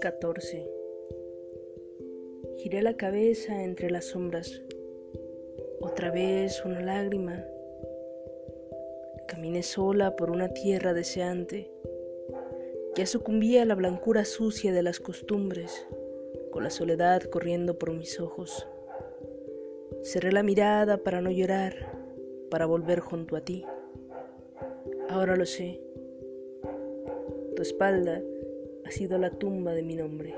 14. Giré la cabeza entre las sombras. Otra vez una lágrima. Caminé sola por una tierra deseante. Ya sucumbía a la blancura sucia de las costumbres, con la soledad corriendo por mis ojos. Cerré la mirada para no llorar, para volver junto a ti. Ahora lo sé. Tu espalda ha sido la tumba de mi nombre.